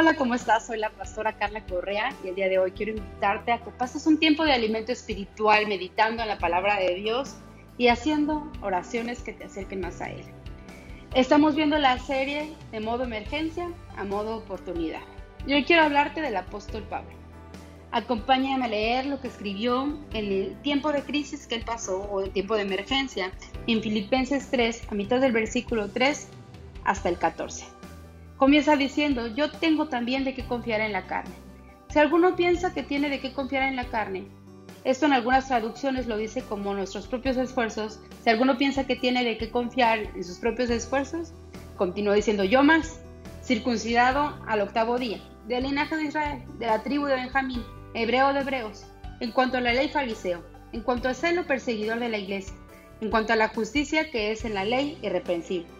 Hola, ¿cómo estás? Soy la pastora Carla Correa y el día de hoy quiero invitarte a que pases un tiempo de alimento espiritual meditando en la palabra de Dios y haciendo oraciones que te acerquen más a Él. Estamos viendo la serie de modo emergencia a modo oportunidad. Yo quiero hablarte del apóstol Pablo. Acompáñame a leer lo que escribió en el tiempo de crisis que él pasó o el tiempo de emergencia en Filipenses 3, a mitad del versículo 3 hasta el 14. Comienza diciendo, yo tengo también de qué confiar en la carne. Si alguno piensa que tiene de qué confiar en la carne, esto en algunas traducciones lo dice como nuestros propios esfuerzos. Si alguno piensa que tiene de qué confiar en sus propios esfuerzos, continúa diciendo yo más, circuncidado al octavo día, del linaje de Israel, de la tribu de Benjamín, hebreo de hebreos, en cuanto a la ley fariseo, en cuanto a celo perseguidor de la iglesia, en cuanto a la justicia que es en la ley irreprensible.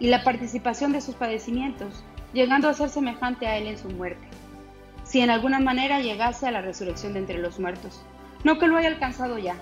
y la participación de sus padecimientos, llegando a ser semejante a él en su muerte, si en alguna manera llegase a la resurrección de entre los muertos. No que lo haya alcanzado ya,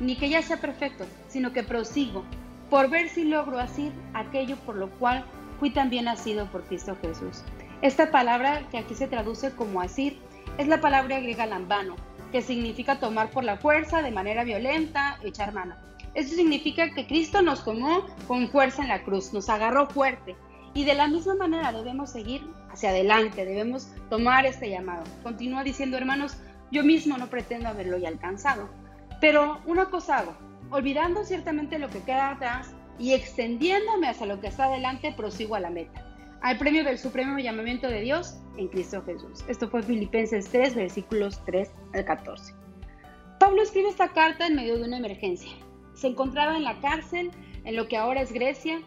ni que ya sea perfecto, sino que prosigo, por ver si logro asir aquello por lo cual fui también nacido por Cristo Jesús. Esta palabra, que aquí se traduce como asir, es la palabra griega lambano, que significa tomar por la fuerza, de manera violenta, echar mano. Esto significa que Cristo nos tomó con fuerza en la cruz, nos agarró fuerte. Y de la misma manera debemos seguir hacia adelante, debemos tomar este llamado. Continúa diciendo, hermanos, yo mismo no pretendo haberlo ya alcanzado. Pero una cosa hago, olvidando ciertamente lo que queda atrás y extendiéndome hacia lo que está adelante, prosigo a la meta al premio del supremo llamamiento de Dios en Cristo Jesús. Esto fue Filipenses 3, versículos 3 al 14. Pablo escribe esta carta en medio de una emergencia. Se encontraba en la cárcel, en lo que ahora es Grecia,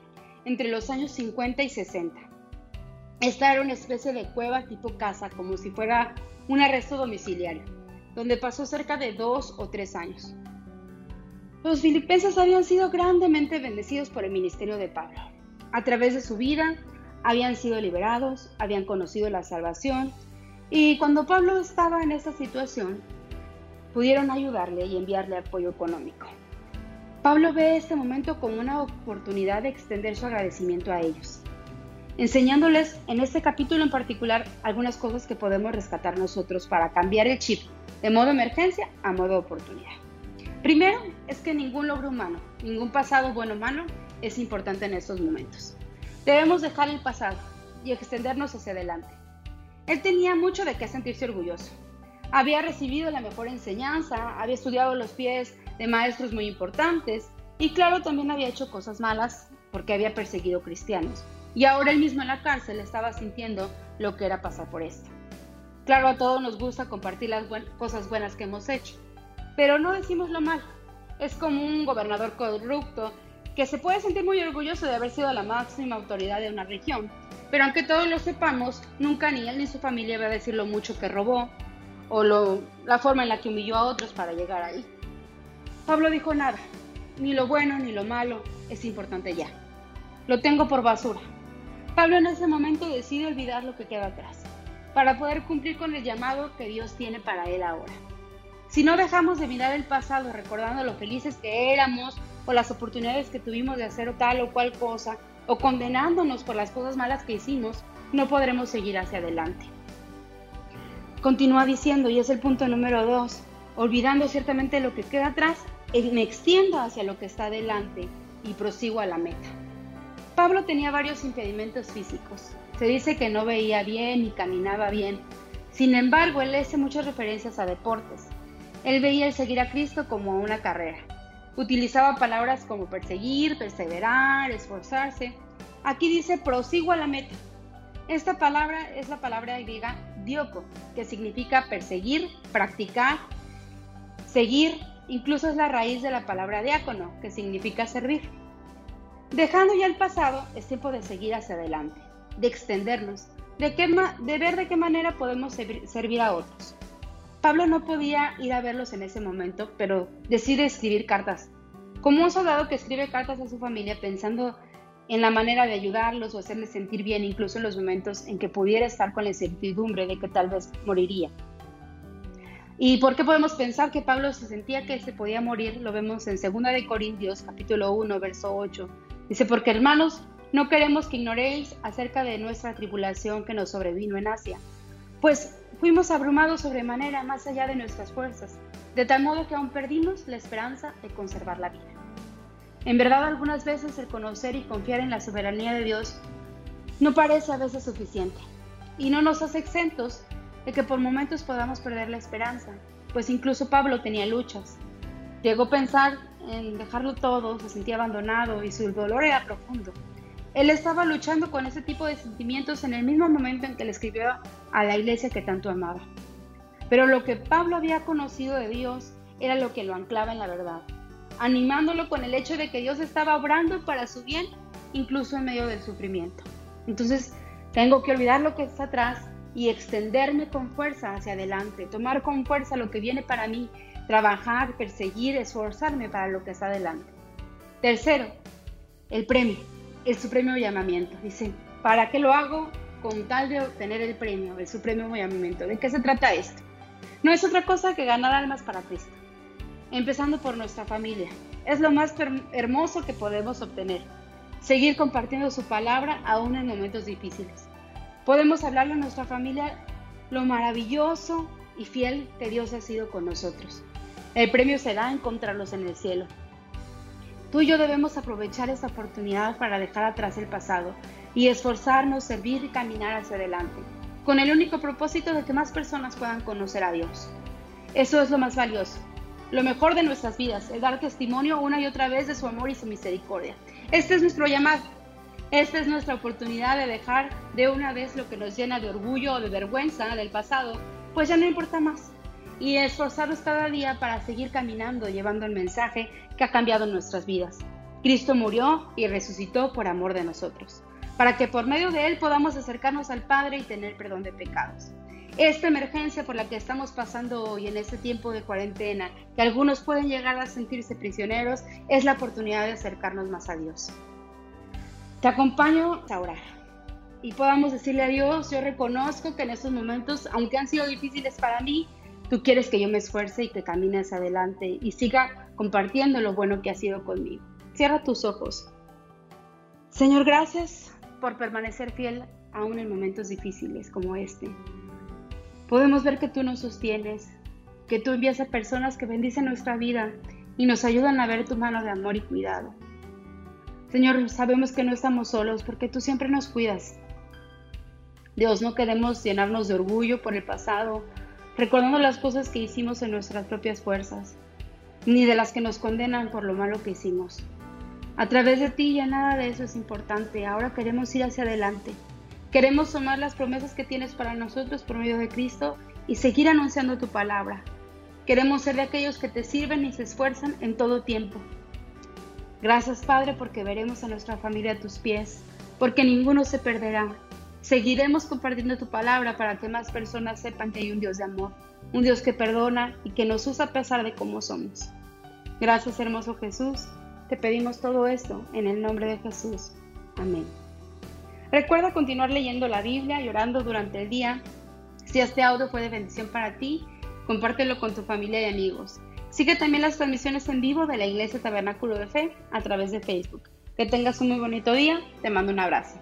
entre los años 50 y 60. Esta era una especie de cueva tipo casa, como si fuera un arresto domiciliario, donde pasó cerca de dos o tres años. Los filipenses habían sido grandemente bendecidos por el ministerio de Pablo. A través de su vida, habían sido liberados, habían conocido la salvación y cuando Pablo estaba en esa situación, pudieron ayudarle y enviarle apoyo económico. Pablo ve este momento como una oportunidad de extender su agradecimiento a ellos, enseñándoles en este capítulo en particular algunas cosas que podemos rescatar nosotros para cambiar el chip de modo emergencia a modo oportunidad. Primero es que ningún logro humano, ningún pasado bueno o malo es importante en estos momentos. Debemos dejar el pasado y extendernos hacia adelante. Él tenía mucho de qué sentirse orgulloso. Había recibido la mejor enseñanza, había estudiado los pies de maestros muy importantes y claro, también había hecho cosas malas porque había perseguido cristianos. Y ahora él mismo en la cárcel estaba sintiendo lo que era pasar por esto. Claro, a todos nos gusta compartir las cosas buenas que hemos hecho, pero no decimos lo mal. Es como un gobernador corrupto que se puede sentir muy orgulloso de haber sido la máxima autoridad de una región. Pero aunque todos lo sepamos, nunca ni él ni su familia va a decir lo mucho que robó o la forma en la que humilló a otros para llegar ahí. Pablo dijo nada, ni lo bueno ni lo malo es importante ya. Lo tengo por basura. Pablo en ese momento decide olvidar lo que queda atrás, para poder cumplir con el llamado que Dios tiene para él ahora. Si no dejamos de mirar el pasado recordando lo felices que éramos o las oportunidades que tuvimos de hacer tal o cual cosa, o condenándonos por las cosas malas que hicimos, no podremos seguir hacia adelante. Continúa diciendo, y es el punto número dos, olvidando ciertamente lo que queda atrás, me extiendo hacia lo que está adelante y prosigo a la meta. Pablo tenía varios impedimentos físicos. Se dice que no veía bien ni caminaba bien. Sin embargo, él hace muchas referencias a deportes. Él veía el seguir a Cristo como una carrera. Utilizaba palabras como perseguir, perseverar, esforzarse. Aquí dice prosigo a la meta. Esta palabra es la palabra griega dioco, que significa perseguir, practicar, seguir, incluso es la raíz de la palabra diácono, que significa servir. Dejando ya el pasado, es tiempo de seguir hacia adelante, de extendernos, de, ver de qué manera podemos servir a otros. Pablo no podía ir a verlos en ese momento, pero decide escribir cartas. Como un soldado que escribe cartas a su familia pensando en la manera de ayudarlos o hacerles sentir bien, incluso en los momentos en que pudiera estar con la incertidumbre de que tal vez moriría. ¿Y por qué podemos pensar que Pablo se sentía que se podía morir? Lo vemos en 2 de Corintios capítulo 1, verso 8. Dice, porque hermanos, no queremos que ignoréis acerca de nuestra tribulación que nos sobrevino en Asia, pues fuimos abrumados sobremanera más allá de nuestras fuerzas, de tal modo que aún perdimos la esperanza de conservar la vida. En verdad algunas veces el conocer y confiar en la soberanía de Dios no parece a veces suficiente y no nos hace exentos de que por momentos podamos perder la esperanza, pues incluso Pablo tenía luchas. Llegó a pensar en dejarlo todo, se sentía abandonado y su dolor era profundo. Él estaba luchando con ese tipo de sentimientos en el mismo momento en que le escribió a la iglesia que tanto amaba. Pero lo que Pablo había conocido de Dios era lo que lo anclaba en la verdad, animándolo con el hecho de que Dios estaba obrando para su bien, incluso en medio del sufrimiento. Entonces, tengo que olvidar lo que está atrás y extenderme con fuerza hacia adelante, tomar con fuerza lo que viene para mí, trabajar, perseguir, esforzarme para lo que está adelante. Tercero, el premio el supremo llamamiento. Dice, ¿para qué lo hago? Con tal de obtener el premio, el supremo llamamiento. ¿De qué se trata esto? No es otra cosa que ganar almas para Cristo. Empezando por nuestra familia. Es lo más hermoso que podemos obtener. Seguir compartiendo su palabra aún en momentos difíciles. Podemos hablarle a nuestra familia lo maravilloso y fiel que Dios ha sido con nosotros. El premio será encontrarlos en el cielo. Tú y yo debemos aprovechar esta oportunidad para dejar atrás el pasado y esforzarnos, servir y caminar hacia adelante, con el único propósito de que más personas puedan conocer a Dios. Eso es lo más valioso, lo mejor de nuestras vidas, es dar testimonio una y otra vez de su amor y su misericordia. Este es nuestro llamado. Esta es nuestra oportunidad de dejar de una vez lo que nos llena de orgullo o de vergüenza del pasado, pues ya no importa más y esforzarnos cada día para seguir caminando llevando el mensaje que ha cambiado nuestras vidas. Cristo murió y resucitó por amor de nosotros, para que por medio de Él podamos acercarnos al Padre y tener perdón de pecados. Esta emergencia por la que estamos pasando hoy en este tiempo de cuarentena, que algunos pueden llegar a sentirse prisioneros, es la oportunidad de acercarnos más a Dios. Te acompaño a orar y podamos decirle a Dios, yo reconozco que en estos momentos, aunque han sido difíciles para mí, Tú quieres que yo me esfuerce y que camine hacia adelante y siga compartiendo lo bueno que ha sido conmigo. Cierra tus ojos. Señor, gracias por permanecer fiel aún en momentos difíciles como este. Podemos ver que tú nos sostienes, que tú envías a personas que bendicen nuestra vida y nos ayudan a ver tu mano de amor y cuidado. Señor, sabemos que no estamos solos porque tú siempre nos cuidas. Dios, no queremos llenarnos de orgullo por el pasado recordando las cosas que hicimos en nuestras propias fuerzas, ni de las que nos condenan por lo malo que hicimos. A través de ti ya nada de eso es importante, ahora queremos ir hacia adelante. Queremos tomar las promesas que tienes para nosotros por medio de Cristo y seguir anunciando tu palabra. Queremos ser de aquellos que te sirven y se esfuerzan en todo tiempo. Gracias Padre porque veremos a nuestra familia a tus pies, porque ninguno se perderá, Seguiremos compartiendo tu palabra para que más personas sepan que hay un Dios de amor, un Dios que perdona y que nos usa a pesar de cómo somos. Gracias hermoso Jesús, te pedimos todo esto en el nombre de Jesús. Amén. Recuerda continuar leyendo la Biblia y orando durante el día. Si este audio fue de bendición para ti, compártelo con tu familia y amigos. Sigue también las transmisiones en vivo de la Iglesia Tabernáculo de Fe a través de Facebook. Que tengas un muy bonito día. Te mando un abrazo.